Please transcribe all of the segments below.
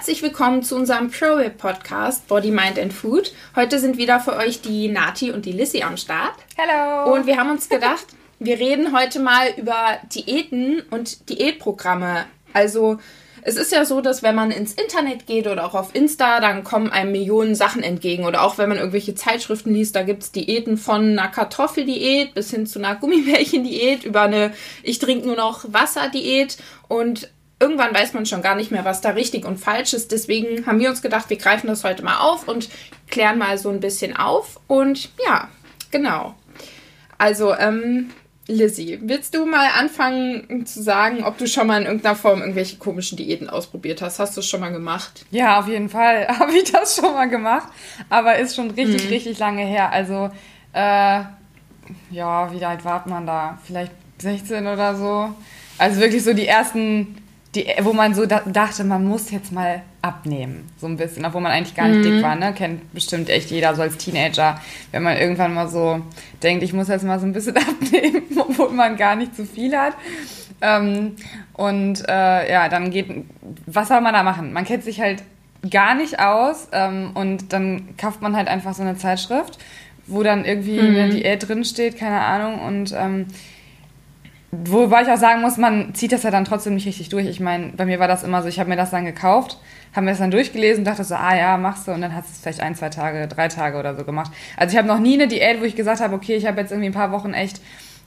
Herzlich willkommen zu unserem ProRib Podcast Body, Mind and Food. Heute sind wieder für euch die Nati und die Lissy am Start. Hallo. Und wir haben uns gedacht, wir reden heute mal über Diäten und Diätprogramme. Also es ist ja so, dass wenn man ins Internet geht oder auch auf Insta, dann kommen einem Millionen Sachen entgegen. Oder auch wenn man irgendwelche Zeitschriften liest, da gibt es Diäten von einer Kartoffeldiät bis hin zu einer Gummibärchendiät über eine Ich trinke nur noch Wasser-Diät. Und irgendwann weiß man schon gar nicht mehr, was da richtig und falsch ist. Deswegen haben wir uns gedacht, wir greifen das heute mal auf und klären mal so ein bisschen auf. Und ja, genau. Also, ähm, Lizzie, willst du mal anfangen zu sagen, ob du schon mal in irgendeiner Form irgendwelche komischen Diäten ausprobiert hast? Hast du es schon mal gemacht? Ja, auf jeden Fall habe ich das schon mal gemacht, aber ist schon richtig, mhm. richtig lange her. Also, äh, ja, wie alt war man da? Vielleicht 16 oder so. Also wirklich so die ersten die, wo man so da, dachte, man muss jetzt mal abnehmen, so ein bisschen, obwohl man eigentlich gar nicht mhm. dick war, ne? Kennt bestimmt echt jeder so als Teenager, wenn man irgendwann mal so denkt, ich muss jetzt mal so ein bisschen abnehmen, obwohl man gar nicht zu viel hat. Ähm, und äh, ja, dann geht, was soll man da machen? Man kennt sich halt gar nicht aus ähm, und dann kauft man halt einfach so eine Zeitschrift, wo dann irgendwie mhm. eine Diät drinsteht, keine Ahnung, und ähm, Wobei ich auch sagen muss, man zieht das ja dann trotzdem nicht richtig durch. Ich meine, bei mir war das immer so, ich habe mir das dann gekauft, habe mir das dann durchgelesen, dachte so, ah ja, machst du und dann hast du es vielleicht ein, zwei Tage, drei Tage oder so gemacht. Also ich habe noch nie eine Diät, wo ich gesagt habe, okay, ich habe jetzt irgendwie ein paar Wochen echt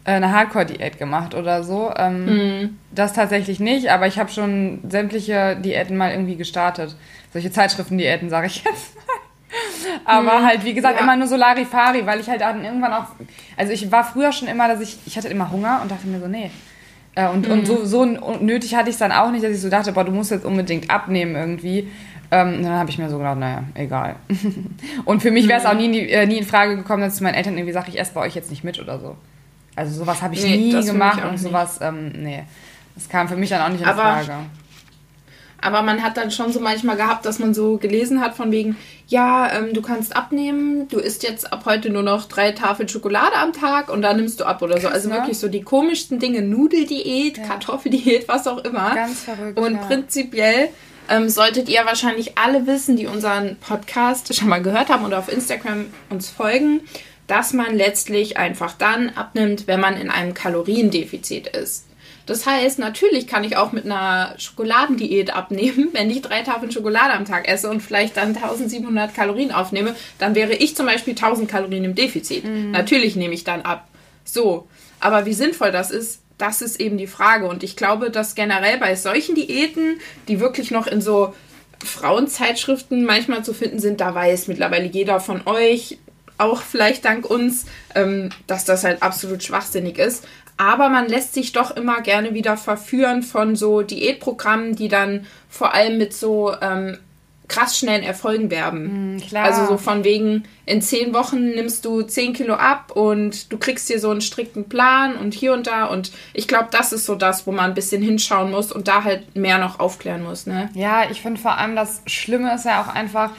äh, eine Hardcore-Diät gemacht oder so. Ähm, mhm. Das tatsächlich nicht, aber ich habe schon sämtliche Diäten mal irgendwie gestartet. Solche Zeitschriften-Diäten, sage ich jetzt. Aber mhm. halt, wie gesagt, ja. immer nur so Larifari, weil ich halt dann irgendwann auch. Also ich war früher schon immer, dass ich. Ich hatte immer Hunger und dachte mir so, nee. Äh, und, mhm. und so, so nötig hatte ich es dann auch nicht, dass ich so dachte, boah, du musst jetzt unbedingt abnehmen irgendwie. Ähm, dann habe ich mir so gedacht, naja, egal. und für mich wäre es auch nie, äh, nie in Frage gekommen, dass ich zu meinen Eltern irgendwie sage, ich esse bei euch jetzt nicht mit oder so. Also sowas habe ich nee, nie gemacht und sowas, ähm, nee. Das kam für mich dann auch nicht in Aber Frage. Aber man hat dann schon so manchmal gehabt, dass man so gelesen hat von wegen, ja, ähm, du kannst abnehmen, du isst jetzt ab heute nur noch drei Tafeln Schokolade am Tag und dann nimmst du ab oder so. Also ja. wirklich so die komischsten Dinge, Nudeldiät, ja. Kartoffeldiät, was auch immer. Ganz verrückt. Und ja. prinzipiell ähm, solltet ihr wahrscheinlich alle wissen, die unseren Podcast schon mal gehört haben oder auf Instagram uns folgen, dass man letztlich einfach dann abnimmt, wenn man in einem Kaloriendefizit ist. Das heißt, natürlich kann ich auch mit einer Schokoladendiät abnehmen. Wenn ich drei Tafeln Schokolade am Tag esse und vielleicht dann 1700 Kalorien aufnehme, dann wäre ich zum Beispiel 1000 Kalorien im Defizit. Mhm. Natürlich nehme ich dann ab. So. Aber wie sinnvoll das ist, das ist eben die Frage. Und ich glaube, dass generell bei solchen Diäten, die wirklich noch in so Frauenzeitschriften manchmal zu finden sind, da weiß mittlerweile jeder von euch, auch vielleicht dank uns, ähm, dass das halt absolut schwachsinnig ist. Aber man lässt sich doch immer gerne wieder verführen von so Diätprogrammen, die dann vor allem mit so ähm, krass schnellen Erfolgen werben. Mm, also so von wegen, in zehn Wochen nimmst du zehn Kilo ab und du kriegst dir so einen strikten Plan und hier und da. Und ich glaube, das ist so das, wo man ein bisschen hinschauen muss und da halt mehr noch aufklären muss. Ne? Ja, ich finde vor allem das Schlimme ist ja auch einfach,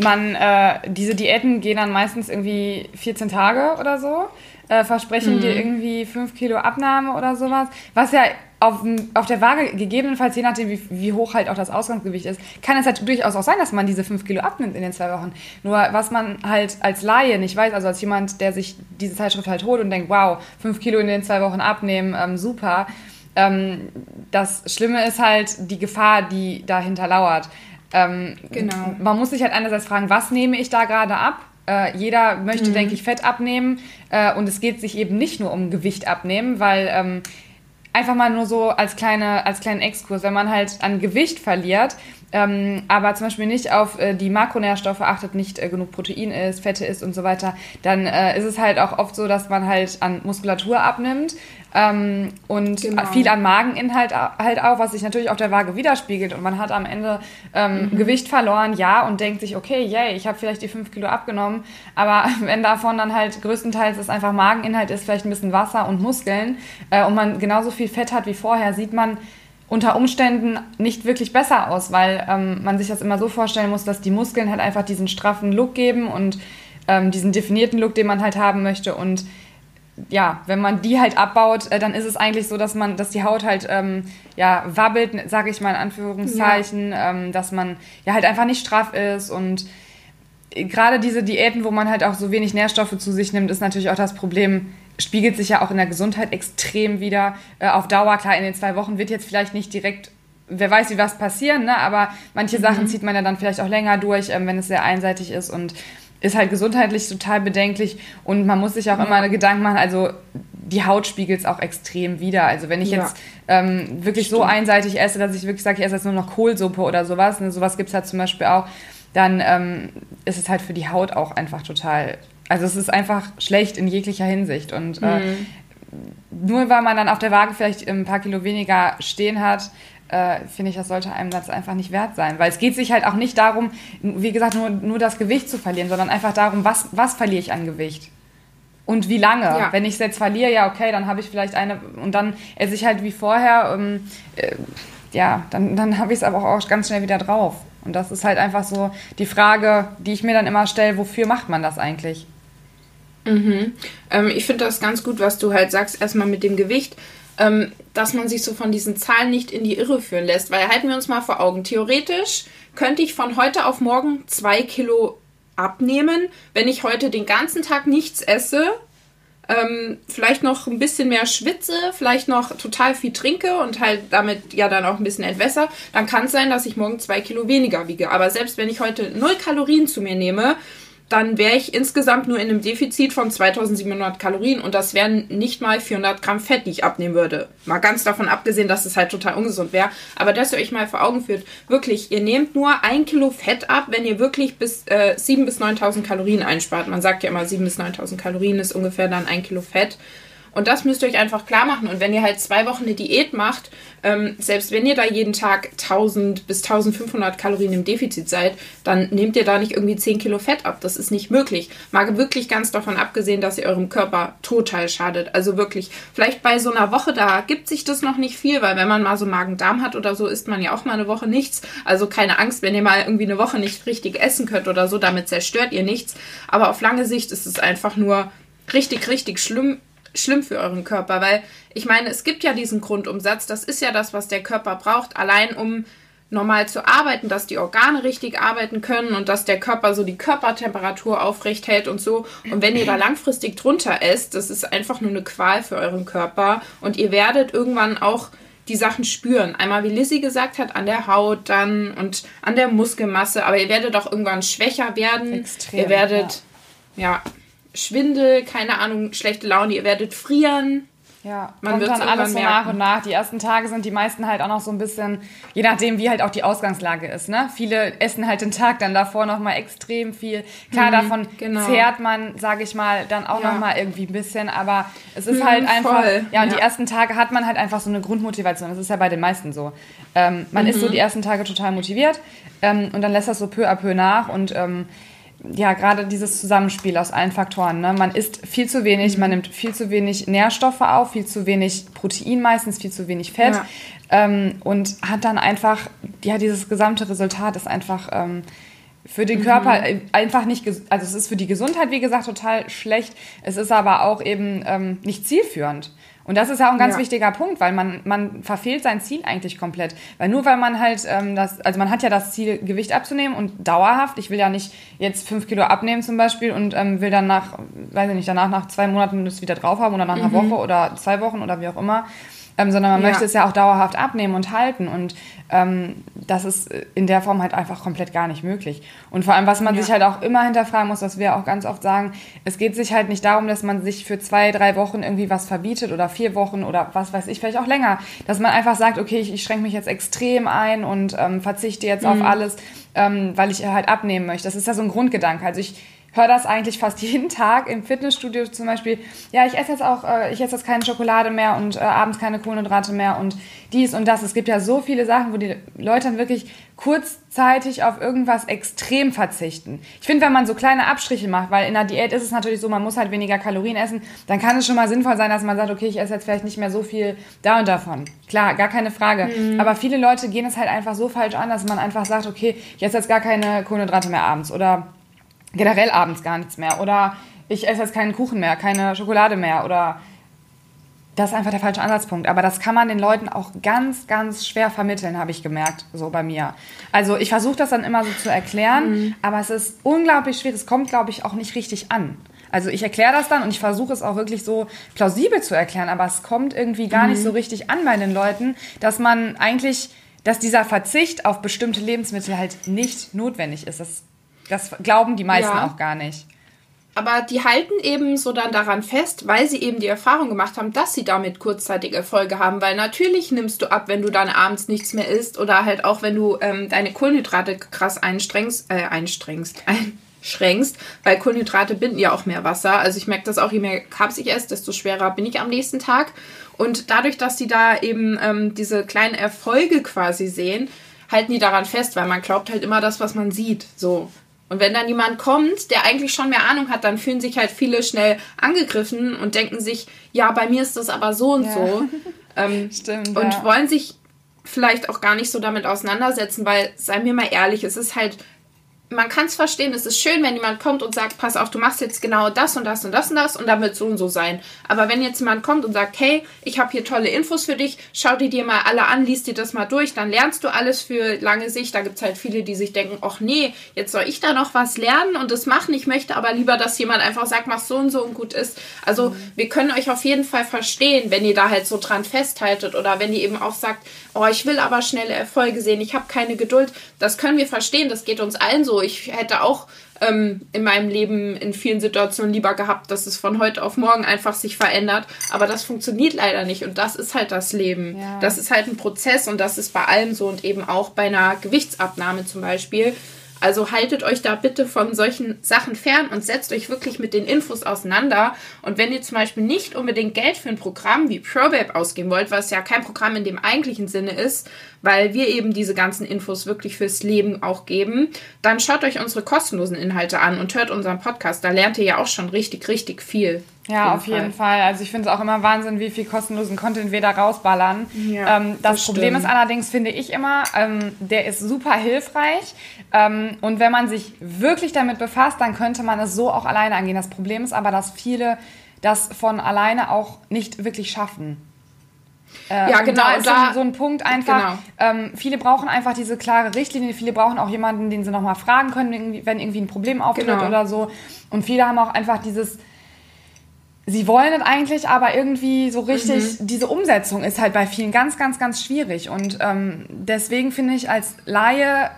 man, äh, diese Diäten gehen dann meistens irgendwie 14 Tage oder so äh, versprechen mhm. dir irgendwie 5 Kilo Abnahme oder sowas, was ja auf, auf der Waage gegebenenfalls, je nachdem wie, wie hoch halt auch das Ausgangsgewicht ist, kann es halt durchaus auch sein, dass man diese 5 Kilo abnimmt in den zwei Wochen. Nur was man halt als Laie nicht weiß, also als jemand, der sich diese Zeitschrift halt holt und denkt, wow, 5 Kilo in den zwei Wochen abnehmen, ähm, super. Ähm, das Schlimme ist halt die Gefahr, die dahinter lauert. Ähm, genau. Man muss sich halt einerseits fragen, was nehme ich da gerade ab? Äh, jeder möchte, mhm. denke ich, Fett abnehmen. Äh, und es geht sich eben nicht nur um Gewicht abnehmen, weil ähm, einfach mal nur so als, kleine, als kleinen Exkurs, wenn man halt an Gewicht verliert, ähm, aber zum Beispiel nicht auf äh, die Makronährstoffe achtet, nicht äh, genug Protein ist, Fette ist und so weiter, dann äh, ist es halt auch oft so, dass man halt an Muskulatur abnimmt ähm, und genau. viel an Mageninhalt halt auch, was sich natürlich auf der Waage widerspiegelt und man hat am Ende ähm, mhm. Gewicht verloren, ja, und denkt sich, okay, yay, ich habe vielleicht die 5 Kilo abgenommen, aber wenn davon dann halt größtenteils es einfach Mageninhalt ist, vielleicht ein bisschen Wasser und Muskeln äh, und man genauso viel Fett hat wie vorher, sieht man, unter Umständen nicht wirklich besser aus, weil ähm, man sich das immer so vorstellen muss, dass die Muskeln halt einfach diesen straffen Look geben und ähm, diesen definierten Look, den man halt haben möchte. Und ja, wenn man die halt abbaut, äh, dann ist es eigentlich so, dass man, dass die Haut halt ähm, ja wabbelt, sage ich mal in Anführungszeichen, ja. ähm, dass man ja halt einfach nicht straff ist und gerade diese Diäten, wo man halt auch so wenig Nährstoffe zu sich nimmt, ist natürlich auch das Problem, spiegelt sich ja auch in der Gesundheit extrem wieder. Äh, auf Dauer, klar, in den zwei Wochen wird jetzt vielleicht nicht direkt, wer weiß, wie was passieren, ne? aber manche mhm. Sachen zieht man ja dann vielleicht auch länger durch, ähm, wenn es sehr einseitig ist und ist halt gesundheitlich total bedenklich und man muss sich auch ja. immer Gedanken machen, also die Haut spiegelt es auch extrem wieder. Also wenn ich ja. jetzt ähm, wirklich Stimmt. so einseitig esse, dass ich wirklich sage, ich esse jetzt nur noch Kohlsuppe oder sowas, ne? sowas gibt es halt zum Beispiel auch, dann ähm, ist es halt für die Haut auch einfach total, also es ist einfach schlecht in jeglicher Hinsicht und äh, mhm. nur weil man dann auf der Waage vielleicht ein paar Kilo weniger stehen hat, äh, finde ich, das sollte einem das einfach nicht wert sein. Weil es geht sich halt auch nicht darum, wie gesagt, nur, nur das Gewicht zu verlieren, sondern einfach darum, was, was verliere ich an Gewicht. Und wie lange? Ja. Wenn ich es jetzt verliere, ja, okay, dann habe ich vielleicht eine und dann esse ich halt wie vorher, ähm, äh, ja, dann, dann habe ich es aber auch ganz schnell wieder drauf. Und das ist halt einfach so die Frage, die ich mir dann immer stelle, wofür macht man das eigentlich? Mhm. Ähm, ich finde das ganz gut, was du halt sagst, erstmal mit dem Gewicht ähm, dass man sich so von diesen Zahlen nicht in die Irre führen lässt. Weil halten wir uns mal vor Augen, theoretisch könnte ich von heute auf morgen zwei Kilo abnehmen, wenn ich heute den ganzen Tag nichts esse, ähm, vielleicht noch ein bisschen mehr schwitze, vielleicht noch total viel trinke und halt damit ja dann auch ein bisschen entwässer, dann kann es sein, dass ich morgen zwei Kilo weniger wiege. Aber selbst wenn ich heute null Kalorien zu mir nehme, dann wäre ich insgesamt nur in einem Defizit von 2700 Kalorien und das wären nicht mal 400 Gramm Fett, die ich abnehmen würde. Mal ganz davon abgesehen, dass es halt total ungesund wäre. Aber dass ihr euch mal vor Augen führt, wirklich, ihr nehmt nur ein Kilo Fett ab, wenn ihr wirklich bis äh, 7.000 bis 9.000 Kalorien einspart. Man sagt ja immer, 7.000 bis 9.000 Kalorien ist ungefähr dann ein Kilo Fett. Und das müsst ihr euch einfach klar machen. Und wenn ihr halt zwei Wochen eine Diät macht, ähm, selbst wenn ihr da jeden Tag 1000 bis 1500 Kalorien im Defizit seid, dann nehmt ihr da nicht irgendwie 10 Kilo Fett ab. Das ist nicht möglich. Mal wirklich ganz davon abgesehen, dass ihr eurem Körper total schadet. Also wirklich, vielleicht bei so einer Woche, da gibt sich das noch nicht viel, weil wenn man mal so Magen-Darm hat oder so, isst man ja auch mal eine Woche nichts. Also keine Angst, wenn ihr mal irgendwie eine Woche nicht richtig essen könnt oder so, damit zerstört ihr nichts. Aber auf lange Sicht ist es einfach nur richtig, richtig schlimm schlimm für euren Körper, weil ich meine, es gibt ja diesen Grundumsatz, das ist ja das, was der Körper braucht, allein um normal zu arbeiten, dass die Organe richtig arbeiten können und dass der Körper so die Körpertemperatur aufrecht hält und so. Und wenn ihr da langfristig drunter esst, das ist einfach nur eine Qual für euren Körper und ihr werdet irgendwann auch die Sachen spüren. Einmal, wie Lissy gesagt hat, an der Haut dann und an der Muskelmasse, aber ihr werdet auch irgendwann schwächer werden. Extrem, ihr werdet, ja, ja Schwindel, keine Ahnung, schlechte Laune, ihr werdet frieren. Ja, man kommt dann alles so nach und nach. Die ersten Tage sind die meisten halt auch noch so ein bisschen, je nachdem, wie halt auch die Ausgangslage ist. Ne? Viele essen halt den Tag dann davor nochmal extrem viel. Klar, mhm, davon genau. zehrt man, sage ich mal, dann auch ja. nochmal irgendwie ein bisschen. Aber es ist mhm, halt einfach, voll. ja, und ja. die ersten Tage hat man halt einfach so eine Grundmotivation. Das ist ja bei den meisten so. Ähm, man mhm. ist so mhm. die ersten Tage total motiviert ähm, und dann lässt das so peu à peu nach und ähm, ja, gerade dieses Zusammenspiel aus allen Faktoren. Ne? Man isst viel zu wenig, mhm. man nimmt viel zu wenig Nährstoffe auf, viel zu wenig Protein meistens, viel zu wenig Fett ja. ähm, und hat dann einfach, ja, dieses gesamte Resultat ist einfach ähm, für den Körper mhm. einfach nicht, also es ist für die Gesundheit, wie gesagt, total schlecht. Es ist aber auch eben ähm, nicht zielführend. Und das ist ja auch ein ganz ja. wichtiger Punkt, weil man, man verfehlt sein Ziel eigentlich komplett. Weil nur weil man halt ähm, das, also man hat ja das Ziel, Gewicht abzunehmen und dauerhaft. Ich will ja nicht jetzt fünf Kilo abnehmen zum Beispiel und ähm, will dann nach, weiß ich nicht, danach nach zwei Monaten das wieder drauf haben oder nach einer mhm. Woche oder zwei Wochen oder wie auch immer ähm, sondern man ja. möchte es ja auch dauerhaft abnehmen und halten. Und ähm, das ist in der Form halt einfach komplett gar nicht möglich. Und vor allem, was man ja. sich halt auch immer hinterfragen muss, was wir auch ganz oft sagen, es geht sich halt nicht darum, dass man sich für zwei, drei Wochen irgendwie was verbietet oder vier Wochen oder was weiß ich, vielleicht auch länger. Dass man einfach sagt, okay, ich, ich schränke mich jetzt extrem ein und ähm, verzichte jetzt mhm. auf alles, ähm, weil ich halt abnehmen möchte. Das ist ja so ein Grundgedanke. Also ich höre das eigentlich fast jeden Tag im Fitnessstudio zum Beispiel. Ja, ich esse jetzt auch, äh, ich esse jetzt keine Schokolade mehr und äh, abends keine Kohlenhydrate mehr und dies und das. Es gibt ja so viele Sachen, wo die Leute dann wirklich kurzzeitig auf irgendwas extrem verzichten. Ich finde, wenn man so kleine Abstriche macht, weil in der Diät ist es natürlich so, man muss halt weniger Kalorien essen, dann kann es schon mal sinnvoll sein, dass man sagt, okay, ich esse jetzt vielleicht nicht mehr so viel da und davon. Klar, gar keine Frage. Mhm. Aber viele Leute gehen es halt einfach so falsch an, dass man einfach sagt, okay, ich esse jetzt gar keine Kohlenhydrate mehr abends oder generell abends gar nichts mehr oder ich esse jetzt keinen Kuchen mehr, keine Schokolade mehr oder das ist einfach der falsche Ansatzpunkt. Aber das kann man den Leuten auch ganz, ganz schwer vermitteln, habe ich gemerkt, so bei mir. Also ich versuche das dann immer so zu erklären, mhm. aber es ist unglaublich schwierig. Es kommt, glaube ich, auch nicht richtig an. Also ich erkläre das dann und ich versuche es auch wirklich so plausibel zu erklären, aber es kommt irgendwie gar mhm. nicht so richtig an bei den Leuten, dass man eigentlich, dass dieser Verzicht auf bestimmte Lebensmittel halt nicht notwendig ist. Das, das glauben die meisten ja. auch gar nicht aber die halten eben so dann daran fest, weil sie eben die Erfahrung gemacht haben, dass sie damit kurzzeitig Erfolge haben. Weil natürlich nimmst du ab, wenn du dann abends nichts mehr isst oder halt auch, wenn du ähm, deine Kohlenhydrate krass einstrengst, äh, einstrengst, einschränkst, weil Kohlenhydrate binden ja auch mehr Wasser. Also ich merke das auch, je mehr Carbs ich esse, desto schwerer bin ich am nächsten Tag. Und dadurch, dass die da eben ähm, diese kleinen Erfolge quasi sehen, halten die daran fest, weil man glaubt halt immer das, was man sieht. So. Und wenn dann jemand kommt, der eigentlich schon mehr Ahnung hat, dann fühlen sich halt viele schnell angegriffen und denken sich, ja, bei mir ist das aber so und ja. so. Ähm, Stimmt. Und ja. wollen sich vielleicht auch gar nicht so damit auseinandersetzen, weil, seien wir mal ehrlich, es ist halt man kann es verstehen, es ist schön, wenn jemand kommt und sagt, pass auf, du machst jetzt genau das und das und das und das und dann wird so und so sein. Aber wenn jetzt jemand kommt und sagt, hey, ich habe hier tolle Infos für dich, schau die dir mal alle an, liest dir das mal durch, dann lernst du alles für lange Sicht. Da gibt es halt viele, die sich denken, ach nee, jetzt soll ich da noch was lernen und das machen. Ich möchte aber lieber, dass jemand einfach sagt, mach so und so und gut ist. Also mhm. wir können euch auf jeden Fall verstehen, wenn ihr da halt so dran festhaltet oder wenn ihr eben auch sagt, oh, ich will aber schnelle Erfolge sehen, ich habe keine Geduld. Das können wir verstehen, das geht uns allen so. Ich hätte auch ähm, in meinem Leben in vielen Situationen lieber gehabt, dass es von heute auf morgen einfach sich verändert. Aber das funktioniert leider nicht und das ist halt das Leben. Ja. Das ist halt ein Prozess und das ist bei allem so und eben auch bei einer Gewichtsabnahme zum Beispiel. Also haltet euch da bitte von solchen Sachen fern und setzt euch wirklich mit den Infos auseinander. Und wenn ihr zum Beispiel nicht unbedingt Geld für ein Programm wie ProBabe ausgeben wollt, was ja kein Programm in dem eigentlichen Sinne ist, weil wir eben diese ganzen Infos wirklich fürs Leben auch geben, dann schaut euch unsere kostenlosen Inhalte an und hört unseren Podcast. Da lernt ihr ja auch schon richtig, richtig viel. Ja, auf jeden Fall. Also ich finde es auch immer Wahnsinn, wie viel kostenlosen Content wir da rausballern. Ja, ähm, das, das Problem ist allerdings, finde ich immer, ähm, der ist super hilfreich. Ähm, und wenn man sich wirklich damit befasst, dann könnte man es so auch alleine angehen. Das Problem ist aber, dass viele das von alleine auch nicht wirklich schaffen. Äh, ja, genau. Da ist da, so, ein Punkt einfach. Genau. Ähm, viele brauchen einfach diese klare Richtlinie. Viele brauchen auch jemanden, den sie nochmal fragen können, wenn irgendwie ein Problem auftritt genau. oder so. Und viele haben auch einfach dieses sie wollen es eigentlich, aber irgendwie so richtig, mhm. diese Umsetzung ist halt bei vielen ganz, ganz, ganz schwierig. Und ähm, deswegen finde ich als Laie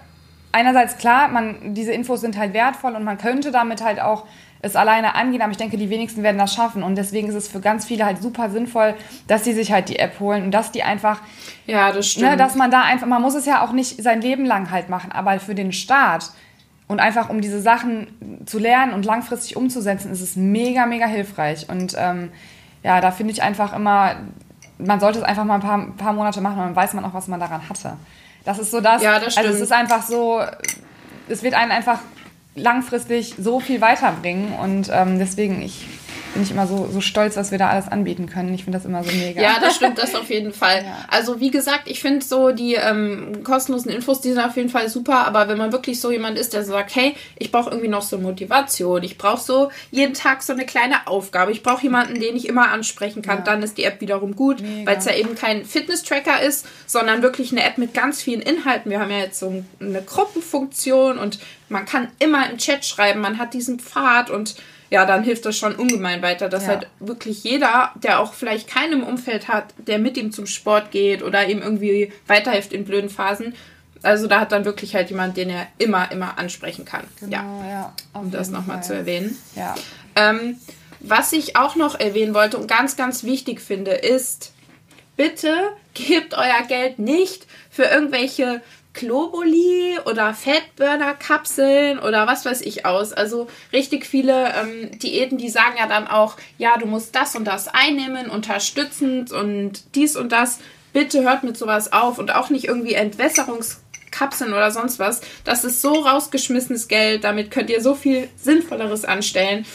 einerseits klar, man, diese Infos sind halt wertvoll und man könnte damit halt auch es alleine angehen, aber ich denke, die wenigsten werden das schaffen und deswegen ist es für ganz viele halt super sinnvoll, dass sie sich halt die App holen und dass die einfach, ja, das stimmt, ne, dass man da einfach, man muss es ja auch nicht sein Leben lang halt machen, aber für den Start und einfach um diese Sachen zu lernen und langfristig umzusetzen, ist es mega, mega hilfreich. Und ähm, ja, da finde ich einfach immer, man sollte es einfach mal ein paar, ein paar Monate machen und dann weiß man auch, was man daran hatte. Das ist so das. Ja, das stimmt. Also es ist einfach so, es wird einen einfach langfristig so viel weiterbringen. Und ähm, deswegen, ich bin ich immer so, so stolz, dass wir da alles anbieten können. Ich finde das immer so mega. Ja, das stimmt, das auf jeden Fall. Ja. Also wie gesagt, ich finde so die ähm, kostenlosen Infos, die sind auf jeden Fall super, aber wenn man wirklich so jemand ist, der sagt, hey, ich brauche irgendwie noch so Motivation, ich brauche so jeden Tag so eine kleine Aufgabe, ich brauche jemanden, den ich immer ansprechen kann, ja. dann ist die App wiederum gut, weil es ja eben kein Fitness-Tracker ist, sondern wirklich eine App mit ganz vielen Inhalten. Wir haben ja jetzt so eine Gruppenfunktion und man kann immer im Chat schreiben, man hat diesen Pfad und ja, dann hilft das schon ungemein weiter, dass ja. halt wirklich jeder, der auch vielleicht keinem Umfeld hat, der mit ihm zum Sport geht oder ihm irgendwie weiterhilft in blöden Phasen, also da hat dann wirklich halt jemand, den er immer, immer ansprechen kann. Genau, ja. ja um das nochmal zu erwähnen. Ja. Ähm, was ich auch noch erwähnen wollte und ganz, ganz wichtig finde, ist, bitte gebt euer Geld nicht für irgendwelche Globuli oder Fettburner-Kapseln oder was weiß ich aus. Also richtig viele ähm, Diäten, die sagen ja dann auch, ja, du musst das und das einnehmen, unterstützend und dies und das. Bitte hört mit sowas auf und auch nicht irgendwie Entwässerungskapseln oder sonst was. Das ist so rausgeschmissenes Geld. Damit könnt ihr so viel Sinnvolleres anstellen.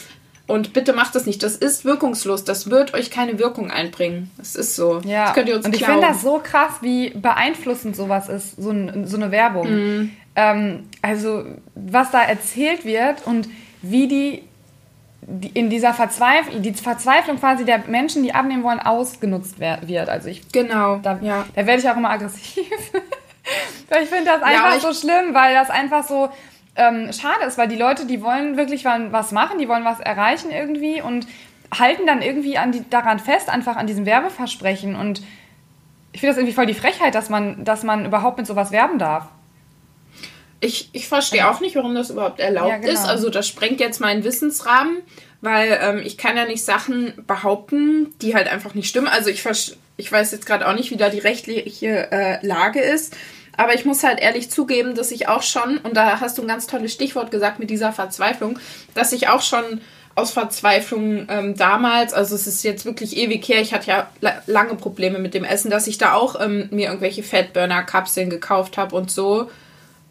Und bitte macht das nicht. Das ist wirkungslos. Das wird euch keine Wirkung einbringen. Das ist so. Ja. Das könnt ihr uns Und ich finde das so krass, wie beeinflussend sowas ist, so, ein, so eine Werbung. Mhm. Ähm, also, was da erzählt wird und wie die die, in dieser Verzweiflung, die Verzweiflung quasi der Menschen, die abnehmen wollen, ausgenutzt wird. Also ich genau, da, ja. da werde ich auch immer aggressiv. ich finde das einfach ja, so schlimm, weil das einfach so ähm, schade ist, weil die Leute, die wollen wirklich was machen, die wollen was erreichen irgendwie und halten dann irgendwie an die, daran fest, einfach an diesem Werbeversprechen. Und ich finde das irgendwie voll die Frechheit, dass man, dass man überhaupt mit sowas werben darf. Ich, ich verstehe auch nicht, warum das überhaupt erlaubt ja, genau. ist. Also das sprengt jetzt meinen Wissensrahmen, weil ähm, ich kann ja nicht Sachen behaupten, die halt einfach nicht stimmen. Also ich, ich weiß jetzt gerade auch nicht, wie da die rechtliche äh, Lage ist. Aber ich muss halt ehrlich zugeben, dass ich auch schon, und da hast du ein ganz tolles Stichwort gesagt mit dieser Verzweiflung, dass ich auch schon aus Verzweiflung ähm, damals, also es ist jetzt wirklich ewig her, ich hatte ja lange Probleme mit dem Essen, dass ich da auch ähm, mir irgendwelche Fettburner-Kapseln gekauft habe und so.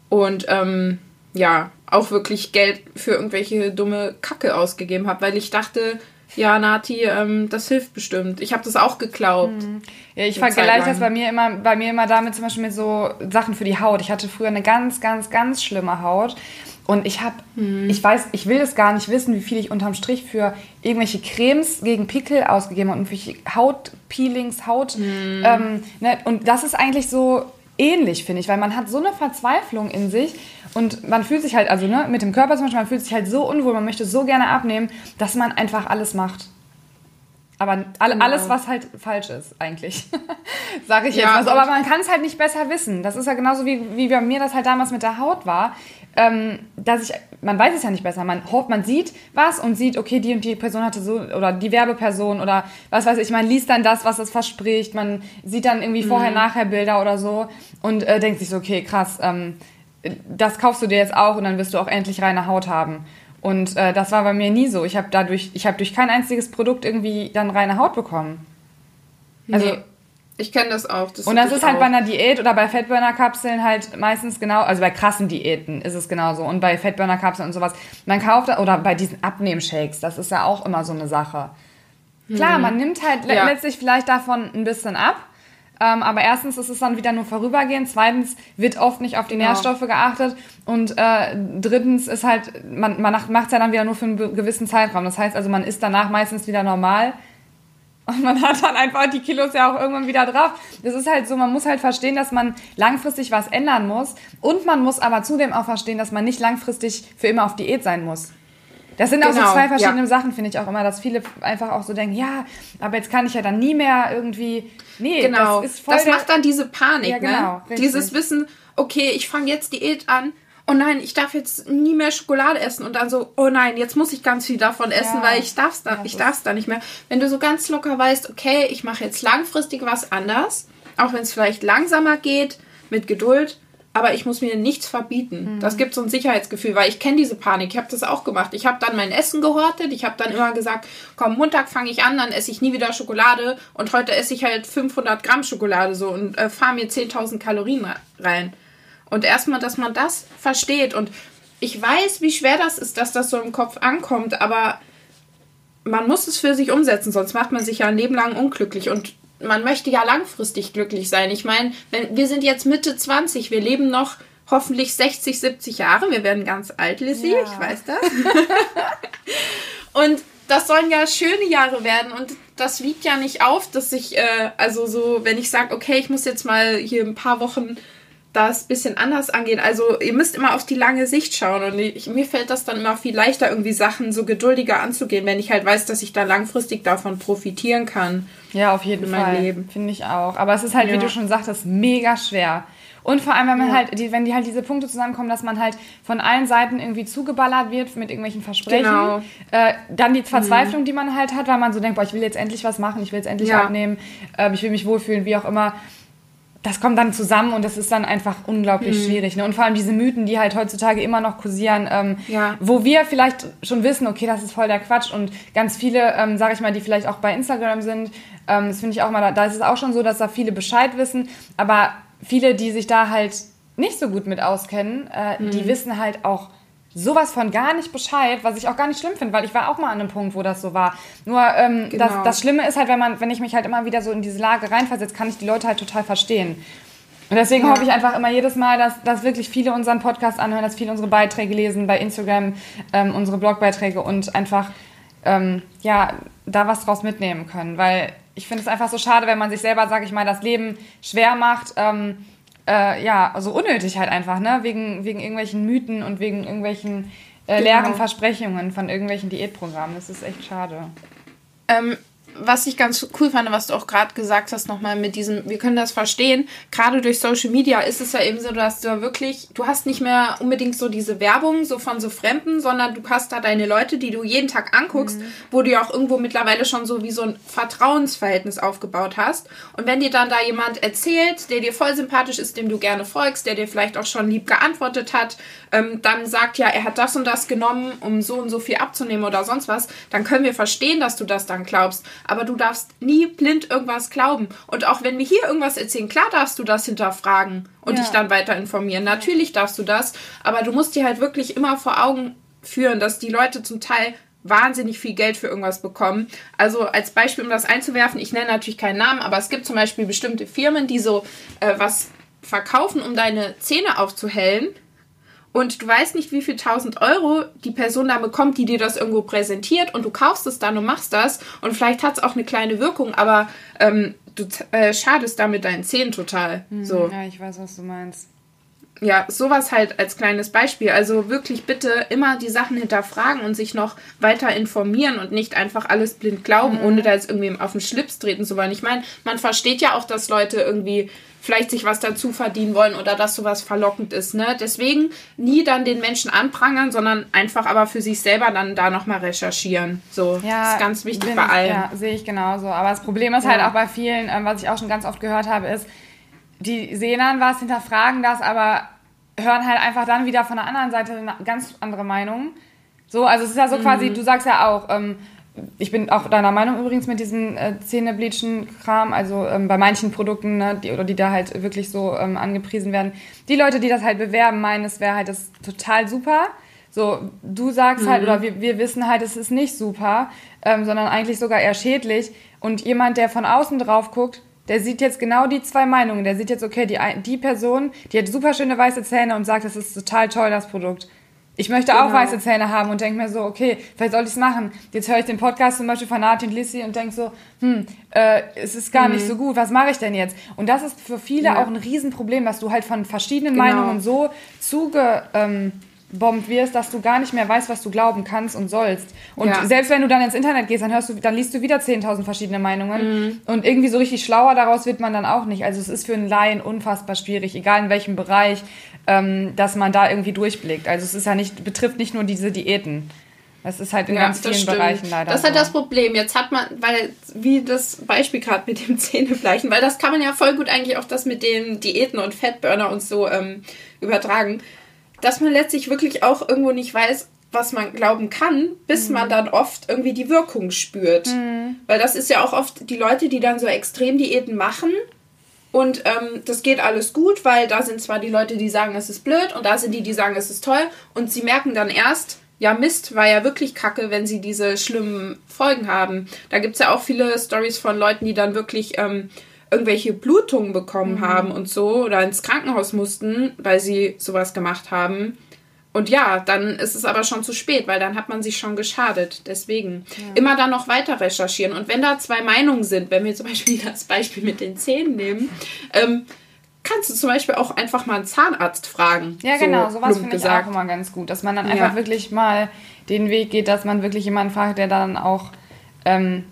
Und ähm, ja, auch wirklich Geld für irgendwelche dumme Kacke ausgegeben habe, weil ich dachte, ja, Nati, ähm, das hilft bestimmt. Ich habe das auch geglaubt. Hm. Ja, ich vergleiche das bei mir immer, bei mir immer damit zum Beispiel mit so Sachen für die Haut. Ich hatte früher eine ganz, ganz, ganz schlimme Haut und ich habe, hm. ich weiß, ich will es gar nicht wissen, wie viel ich unterm Strich für irgendwelche Cremes gegen Pickel ausgegeben habe und für Hautpeelings, Haut. Hm. Ähm, ne? Und das ist eigentlich so ähnlich, finde ich, weil man hat so eine Verzweiflung in sich und man fühlt sich halt, also ne, mit dem Körper zum Beispiel, man fühlt sich halt so unwohl, man möchte so gerne abnehmen, dass man einfach alles macht. Aber all, genau. alles, was halt falsch ist, eigentlich. Sage ich jetzt ja, mal so. Aber man kann es halt nicht besser wissen. Das ist ja genauso wie, wie bei mir das halt damals mit der Haut war. Ähm, dass ich, man weiß es ja nicht besser. Man hofft, man sieht was und sieht, okay, die und die Person hatte so, oder die Werbeperson oder was weiß ich. Man liest dann das, was es verspricht. Man sieht dann irgendwie mhm. vorher-nachher Bilder oder so und äh, denkt sich so, okay, krass, ähm, das kaufst du dir jetzt auch und dann wirst du auch endlich reine Haut haben. Und äh, das war bei mir nie so. Ich habe dadurch, ich habe durch kein einziges Produkt irgendwie dann reine Haut bekommen. Also nee, ich kenne das auch. Das und das ist halt auch. bei einer Diät oder bei Fettburner-Kapseln halt meistens genau, also bei krassen Diäten ist es genauso und bei Fettburner-Kapseln und sowas. Man kauft oder bei diesen Abnehmshakes, das ist ja auch immer so eine Sache. Klar, mhm. man nimmt halt ja. letztlich vielleicht davon ein bisschen ab. Ähm, aber erstens ist es dann wieder nur vorübergehend, zweitens wird oft nicht auf die genau. Nährstoffe geachtet und äh, drittens ist halt, man, man macht es ja dann wieder nur für einen gewissen Zeitraum. Das heißt also, man ist danach meistens wieder normal und man hat dann einfach die Kilos ja auch irgendwann wieder drauf. Das ist halt so, man muss halt verstehen, dass man langfristig was ändern muss und man muss aber zudem auch verstehen, dass man nicht langfristig für immer auf Diät sein muss. Das sind genau, auch so genau, zwei verschiedene ja. Sachen, finde ich auch immer, dass viele einfach auch so denken, ja, aber jetzt kann ich ja dann nie mehr irgendwie. Nee, genau. das ist voll. Das macht dann diese Panik, ja, ne? genau, ne? Dieses Wissen, okay, ich fange jetzt Diät an. Oh nein, ich darf jetzt nie mehr Schokolade essen und dann so, oh nein, jetzt muss ich ganz viel davon essen, ja. weil ich darf's da, ich darf's da nicht mehr. Wenn du so ganz locker weißt, okay, ich mache jetzt langfristig was anders, auch wenn es vielleicht langsamer geht, mit Geduld, aber ich muss mir nichts verbieten. Mhm. Das gibt so ein Sicherheitsgefühl, weil ich kenne diese Panik. Ich habe das auch gemacht. Ich habe dann mein Essen gehortet. Ich habe dann immer gesagt, komm, Montag fange ich an, dann esse ich nie wieder Schokolade und heute esse ich halt 500 Gramm Schokolade so und äh, fahre mir 10.000 Kalorien rein. Und erstmal, dass man das versteht und ich weiß, wie schwer das ist, dass das so im Kopf ankommt, aber man muss es für sich umsetzen, sonst macht man sich ja ein Leben lang unglücklich und man möchte ja langfristig glücklich sein. Ich meine, wir sind jetzt Mitte 20, wir leben noch hoffentlich 60, 70 Jahre. Wir werden ganz alt, Lissy, ja. ich weiß das. und das sollen ja schöne Jahre werden und das wiegt ja nicht auf, dass ich, äh, also so, wenn ich sage, okay, ich muss jetzt mal hier ein paar Wochen das bisschen anders angehen. Also ihr müsst immer auf die lange Sicht schauen und ich, mir fällt das dann immer viel leichter, irgendwie Sachen so geduldiger anzugehen, wenn ich halt weiß, dass ich da langfristig davon profitieren kann. Ja, auf jeden Fall. Finde ich auch. Aber es ist halt, ja. wie du schon sagtest, mega schwer. Und vor allem, wenn man ja. halt, die, wenn die halt diese Punkte zusammenkommen, dass man halt von allen Seiten irgendwie zugeballert wird mit irgendwelchen Versprechen. Genau. Äh, dann die Verzweiflung, mhm. die man halt hat, weil man so denkt, boah, ich will jetzt endlich was machen, ich will jetzt endlich ja. abnehmen, äh, ich will mich wohlfühlen, wie auch immer das kommt dann zusammen und das ist dann einfach unglaublich mhm. schwierig. Ne? Und vor allem diese Mythen, die halt heutzutage immer noch kursieren, ähm, ja. wo wir vielleicht schon wissen, okay, das ist voll der Quatsch und ganz viele, ähm, sage ich mal, die vielleicht auch bei Instagram sind, ähm, das finde ich auch mal, da ist es auch schon so, dass da viele Bescheid wissen, aber viele, die sich da halt nicht so gut mit auskennen, äh, mhm. die wissen halt auch sowas von gar nicht Bescheid, was ich auch gar nicht schlimm finde, weil ich war auch mal an einem Punkt, wo das so war. Nur ähm, genau. das, das Schlimme ist halt, wenn man, wenn ich mich halt immer wieder so in diese Lage reinversetze, kann ich die Leute halt total verstehen. Und deswegen ja. hoffe ich einfach immer jedes Mal, dass, dass wirklich viele unseren Podcast anhören, dass viele unsere Beiträge lesen bei Instagram, ähm, unsere Blogbeiträge und einfach ähm, ja, da was draus mitnehmen können. Weil ich finde es einfach so schade, wenn man sich selber, sage ich mal, das Leben schwer macht. Ähm, äh, ja, also unnötig halt einfach, ne? Wegen, wegen irgendwelchen Mythen und wegen irgendwelchen äh, leeren genau. Versprechungen von irgendwelchen Diätprogrammen. Das ist echt schade. Ähm, was ich ganz cool fand, was du auch gerade gesagt hast, nochmal mit diesem, wir können das verstehen, gerade durch Social Media ist es ja eben so, dass du wirklich, du hast nicht mehr unbedingt so diese Werbung so von so Fremden, sondern du hast da deine Leute, die du jeden Tag anguckst, mhm. wo du ja auch irgendwo mittlerweile schon so wie so ein Vertrauensverhältnis aufgebaut hast. Und wenn dir dann da jemand erzählt, der dir voll sympathisch ist, dem du gerne folgst, der dir vielleicht auch schon lieb geantwortet hat, ähm, dann sagt ja, er hat das und das genommen, um so und so viel abzunehmen oder sonst was, dann können wir verstehen, dass du das dann glaubst aber du darfst nie blind irgendwas glauben. Und auch wenn wir hier irgendwas erzählen, klar darfst du das hinterfragen und ja. dich dann weiter informieren. Natürlich darfst du das, aber du musst dir halt wirklich immer vor Augen führen, dass die Leute zum Teil wahnsinnig viel Geld für irgendwas bekommen. Also als Beispiel, um das einzuwerfen, ich nenne natürlich keinen Namen, aber es gibt zum Beispiel bestimmte Firmen, die so äh, was verkaufen, um deine Zähne aufzuhellen und du weißt nicht, wie viel tausend Euro die Person da bekommt, die dir das irgendwo präsentiert und du kaufst es dann und machst das und vielleicht hat es auch eine kleine Wirkung, aber ähm, du äh, schadest damit deinen Zähnen total. Mhm, so. Ja, ich weiß, was du meinst. Ja, sowas halt als kleines Beispiel. Also wirklich bitte immer die Sachen hinterfragen und sich noch weiter informieren und nicht einfach alles blind glauben, mhm. ohne da jetzt irgendwie auf den Schlips treten zu wollen. Ich meine, man versteht ja auch, dass Leute irgendwie vielleicht sich was dazu verdienen wollen oder dass sowas verlockend ist. Ne? Deswegen nie dann den Menschen anprangern, sondern einfach aber für sich selber dann da nochmal recherchieren. So, ja, das ist ganz wichtig bei allen. Ja, sehe ich genauso. Aber das Problem ist halt ja. halt auch bei vielen, ähm, was ich auch schon ganz oft gehört habe, ist, die sehen dann was, hinterfragen das, aber hören halt einfach dann wieder von der anderen Seite eine ganz andere Meinung. So, also es ist ja so mhm. quasi, du sagst ja auch, ähm, ich bin auch deiner Meinung übrigens mit diesem äh, Zähnebleachen-Kram, also ähm, bei manchen Produkten, ne, die, oder die da halt wirklich so ähm, angepriesen werden. Die Leute, die das halt bewerben, meinen, es wäre halt das total super. So, du sagst halt, mhm. halt, oder wir, wir wissen halt, es ist nicht super, ähm, sondern eigentlich sogar eher schädlich. Und jemand, der von außen drauf guckt, der sieht jetzt genau die zwei Meinungen. Der sieht jetzt, okay, die, die Person, die hat super schöne weiße Zähne und sagt, das ist total toll, das Produkt. Ich möchte genau. auch weiße Zähne haben und denke mir so, okay, vielleicht soll ich es machen. Jetzt höre ich den Podcast zum Beispiel von Nati und Lissy und denke so, hm, äh, es ist gar mhm. nicht so gut, was mache ich denn jetzt? Und das ist für viele ja. auch ein Riesenproblem, dass du halt von verschiedenen genau. Meinungen so zuge... Ähm, bombt wirst, dass du gar nicht mehr weißt, was du glauben kannst und sollst. Und ja. selbst wenn du dann ins Internet gehst, dann hörst du, dann liest du wieder 10.000 verschiedene Meinungen. Mhm. Und irgendwie so richtig schlauer daraus wird man dann auch nicht. Also es ist für einen Laien unfassbar schwierig, egal in welchem Bereich, ähm, dass man da irgendwie durchblickt. Also es ist ja nicht, betrifft nicht nur diese Diäten. Es ist halt in ja, ganz vielen stimmt. Bereichen leider. Das ist halt das Problem. Jetzt hat man, weil, wie das Beispiel gerade mit dem Zähnebleichen, weil das kann man ja voll gut eigentlich auch das mit den Diäten und Fettburner und so ähm, übertragen dass man letztlich wirklich auch irgendwo nicht weiß, was man glauben kann, bis mhm. man dann oft irgendwie die Wirkung spürt. Mhm. Weil das ist ja auch oft die Leute, die dann so Extremdiäten machen und ähm, das geht alles gut, weil da sind zwar die Leute, die sagen, es ist blöd und da sind die, die sagen, es ist toll und sie merken dann erst, ja Mist, war ja wirklich kacke, wenn sie diese schlimmen Folgen haben. Da gibt es ja auch viele Stories von Leuten, die dann wirklich ähm, irgendwelche Blutungen bekommen mhm. haben und so oder ins Krankenhaus mussten, weil sie sowas gemacht haben. Und ja, dann ist es aber schon zu spät, weil dann hat man sich schon geschadet. Deswegen ja. immer dann noch weiter recherchieren. Und wenn da zwei Meinungen sind, wenn wir zum Beispiel das Beispiel mit den Zähnen nehmen, ähm, kannst du zum Beispiel auch einfach mal einen Zahnarzt fragen. Ja, genau, so sowas finde ich auch immer ganz gut, dass man dann einfach ja. wirklich mal den Weg geht, dass man wirklich jemanden fragt, der dann auch ähm,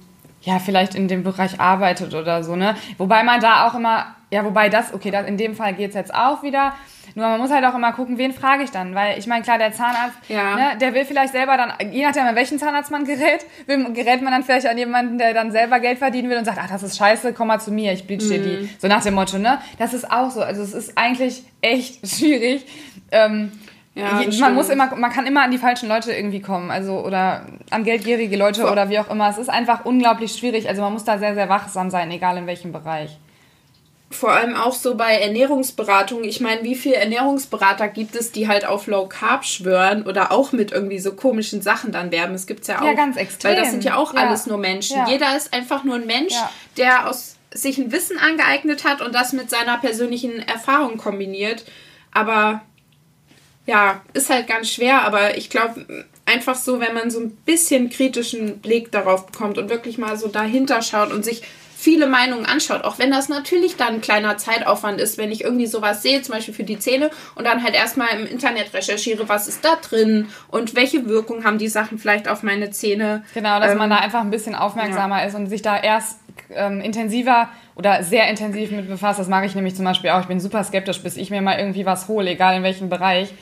ja, vielleicht in dem Bereich arbeitet oder so, ne? Wobei man da auch immer, ja, wobei das, okay, das, in dem Fall geht's jetzt auch wieder. Nur man muss halt auch immer gucken, wen frage ich dann. Weil ich meine, klar, der Zahnarzt, ja. ne, der will vielleicht selber dann, je nachdem, an welchen Zahnarzt man gerät, gerät man dann vielleicht an jemanden, der dann selber Geld verdienen will und sagt, ach, das ist scheiße, komm mal zu mir, ich bleach dir die. Mhm. So nach dem Motto, ne? Das ist auch so. Also es ist eigentlich echt schwierig. Ähm, ja, man muss immer, man kann immer an die falschen Leute irgendwie kommen, also oder an geldgierige Leute Vor oder wie auch immer. Es ist einfach unglaublich schwierig. Also man muss da sehr, sehr wachsam sein, egal in welchem Bereich. Vor allem auch so bei Ernährungsberatung. Ich meine, wie viele Ernährungsberater gibt es, die halt auf Low Carb schwören oder auch mit irgendwie so komischen Sachen dann werben? Es gibt ja auch. Ja, ganz extrem. Weil das sind ja auch ja. alles nur Menschen. Ja. Jeder ist einfach nur ein Mensch, der aus sich ein Wissen angeeignet hat und das mit seiner persönlichen Erfahrung kombiniert. Aber ja, ist halt ganz schwer, aber ich glaube, einfach so, wenn man so ein bisschen kritischen Blick darauf bekommt und wirklich mal so dahinter schaut und sich viele Meinungen anschaut, auch wenn das natürlich dann ein kleiner Zeitaufwand ist, wenn ich irgendwie sowas sehe, zum Beispiel für die Zähne und dann halt erstmal im Internet recherchiere, was ist da drin und welche Wirkung haben die Sachen vielleicht auf meine Zähne. Genau, dass ähm, man da einfach ein bisschen aufmerksamer ja. ist und sich da erst ähm, intensiver oder sehr intensiv mit befasst. Das mache ich nämlich zum Beispiel auch. Ich bin super skeptisch, bis ich mir mal irgendwie was hole, egal in welchem Bereich.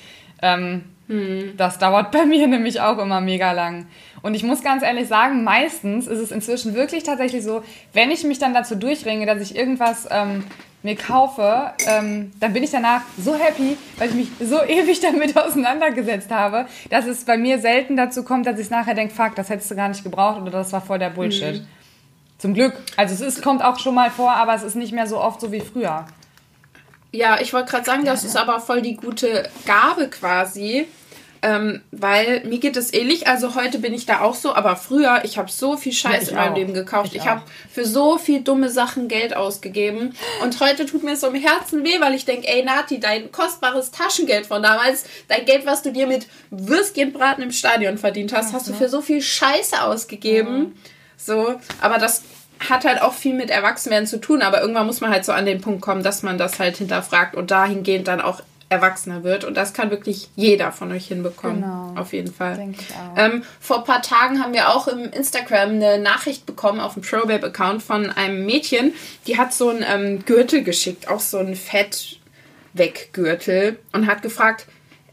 Ähm, hm. Das dauert bei mir nämlich auch immer mega lang. Und ich muss ganz ehrlich sagen, meistens ist es inzwischen wirklich tatsächlich so, wenn ich mich dann dazu durchringe, dass ich irgendwas ähm, mir kaufe, ähm, dann bin ich danach so happy, weil ich mich so ewig damit auseinandergesetzt habe, dass es bei mir selten dazu kommt, dass ich nachher denke, fuck, das hättest du gar nicht gebraucht oder das war voll der Bullshit. Mhm. Zum Glück. Also es ist, kommt auch schon mal vor, aber es ist nicht mehr so oft so wie früher. Ja, ich wollte gerade sagen, das ist aber voll die gute Gabe quasi, ähm, weil mir geht es ähnlich. Also heute bin ich da auch so, aber früher, ich habe so viel Scheiß ja, in meinem auch. Leben gekauft. Ich, ich habe für so viel dumme Sachen Geld ausgegeben. Und heute tut mir es so im Herzen weh, weil ich denke, ey Nati, dein kostbares Taschengeld von damals, dein Geld, was du dir mit Würstchenbraten im Stadion verdient hast, hast du für so viel Scheiße ausgegeben. Ja. So, aber das hat halt auch viel mit Erwachsenwerden zu tun, aber irgendwann muss man halt so an den Punkt kommen, dass man das halt hinterfragt und dahingehend dann auch erwachsener wird. Und das kann wirklich jeder von euch hinbekommen. Genau. Auf jeden Fall. Ähm, vor ein paar Tagen haben wir auch im Instagram eine Nachricht bekommen auf dem ProBabe-Account von einem Mädchen, die hat so einen ähm, Gürtel geschickt, auch so einen Fettweggürtel und hat gefragt,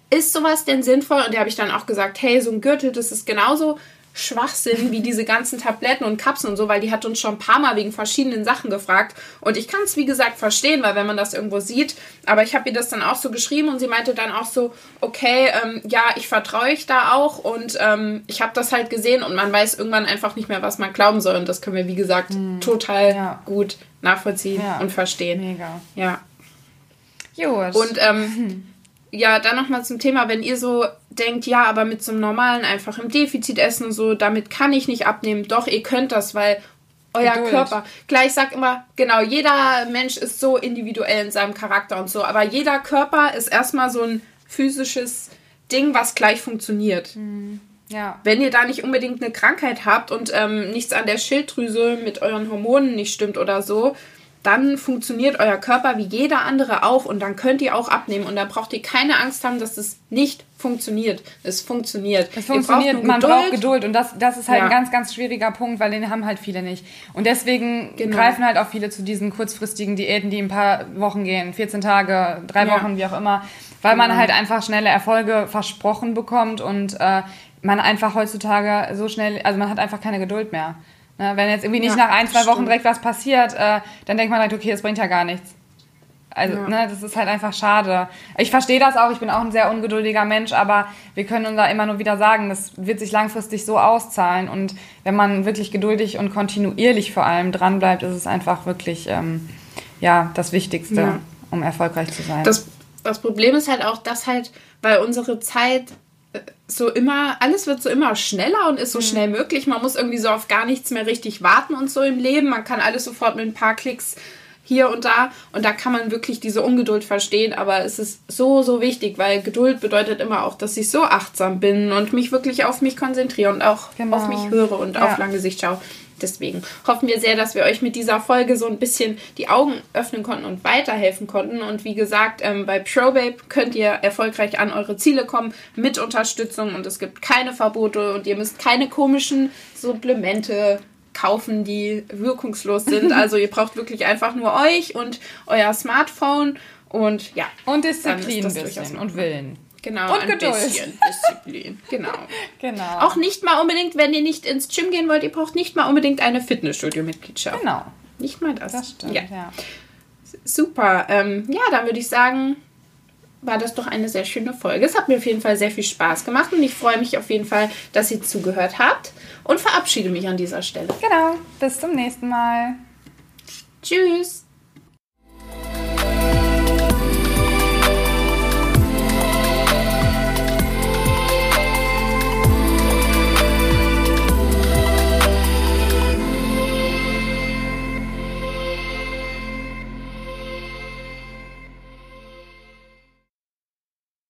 ist sowas denn sinnvoll? Und da habe ich dann auch gesagt, hey, so ein Gürtel, das ist genauso Schwachsinn wie diese ganzen Tabletten und Kapseln und so, weil die hat uns schon ein paar Mal wegen verschiedenen Sachen gefragt. Und ich kann es, wie gesagt, verstehen, weil wenn man das irgendwo sieht, aber ich habe ihr das dann auch so geschrieben und sie meinte dann auch so, okay, ähm, ja, ich vertraue euch da auch und ähm, ich habe das halt gesehen und man weiß irgendwann einfach nicht mehr, was man glauben soll. Und das können wir, wie gesagt, mhm. total ja. gut nachvollziehen ja. und verstehen. Mega. Ja. Gut. Und ähm, ja, dann nochmal zum Thema, wenn ihr so denkt, ja, aber mit so einem normalen, einfachen Defizit essen und so, damit kann ich nicht abnehmen. Doch, ihr könnt das, weil euer Geduld. Körper, klar, ich sag immer, genau, jeder Mensch ist so individuell in seinem Charakter und so, aber jeder Körper ist erstmal so ein physisches Ding, was gleich funktioniert. Mhm. Ja. Wenn ihr da nicht unbedingt eine Krankheit habt und ähm, nichts an der Schilddrüse mit euren Hormonen nicht stimmt oder so, dann funktioniert euer Körper wie jeder andere auch und dann könnt ihr auch abnehmen und da braucht ihr keine Angst haben, dass es nicht funktioniert. Es funktioniert. Es funktioniert, braucht man braucht Geduld und das, das ist halt ja. ein ganz, ganz schwieriger Punkt, weil den haben halt viele nicht. Und deswegen genau. greifen halt auch viele zu diesen kurzfristigen Diäten, die ein paar Wochen gehen, 14 Tage, drei ja. Wochen, wie auch immer, weil genau. man halt einfach schnelle Erfolge versprochen bekommt und äh, man einfach heutzutage so schnell, also man hat einfach keine Geduld mehr. Ne, wenn jetzt irgendwie nicht ja, nach ein, zwei Wochen direkt was passiert, äh, dann denkt man halt, okay, das bringt ja gar nichts. Also, ja. ne, das ist halt einfach schade. Ich verstehe das auch, ich bin auch ein sehr ungeduldiger Mensch, aber wir können uns da immer nur wieder sagen, das wird sich langfristig so auszahlen. Und wenn man wirklich geduldig und kontinuierlich vor allem dranbleibt, ist es einfach wirklich ähm, ja, das Wichtigste, ja. um erfolgreich zu sein. Das, das Problem ist halt auch, dass halt, weil unsere Zeit so immer, alles wird so immer schneller und ist so mhm. schnell möglich. Man muss irgendwie so auf gar nichts mehr richtig warten und so im Leben. Man kann alles sofort mit ein paar Klicks hier und da und da kann man wirklich diese Ungeduld verstehen, aber es ist so, so wichtig, weil Geduld bedeutet immer auch, dass ich so achtsam bin und mich wirklich auf mich konzentriere und auch genau. auf mich höre und ja. auf lange Sicht schaue. Deswegen hoffen wir sehr, dass wir euch mit dieser Folge so ein bisschen die Augen öffnen konnten und weiterhelfen konnten. Und wie gesagt, ähm, bei ProBabe könnt ihr erfolgreich an eure Ziele kommen mit Unterstützung und es gibt keine Verbote und ihr müsst keine komischen Supplemente kaufen, die wirkungslos sind. Also ihr braucht wirklich einfach nur euch und euer Smartphone und ja. Und Disziplin ein bisschen und Willen. Genau, und ein Geduld. bisschen Disziplin. Genau. genau. Auch nicht mal unbedingt, wenn ihr nicht ins Gym gehen wollt, ihr braucht nicht mal unbedingt eine Fitnessstudio-Mitgliedschaft. Genau. Nicht mal das. Das stimmt, ja. ja. Super. Ähm, ja, dann würde ich sagen, war das doch eine sehr schöne Folge. Es hat mir auf jeden Fall sehr viel Spaß gemacht und ich freue mich auf jeden Fall, dass ihr zugehört habt und verabschiede mich an dieser Stelle. Genau. Bis zum nächsten Mal. Tschüss.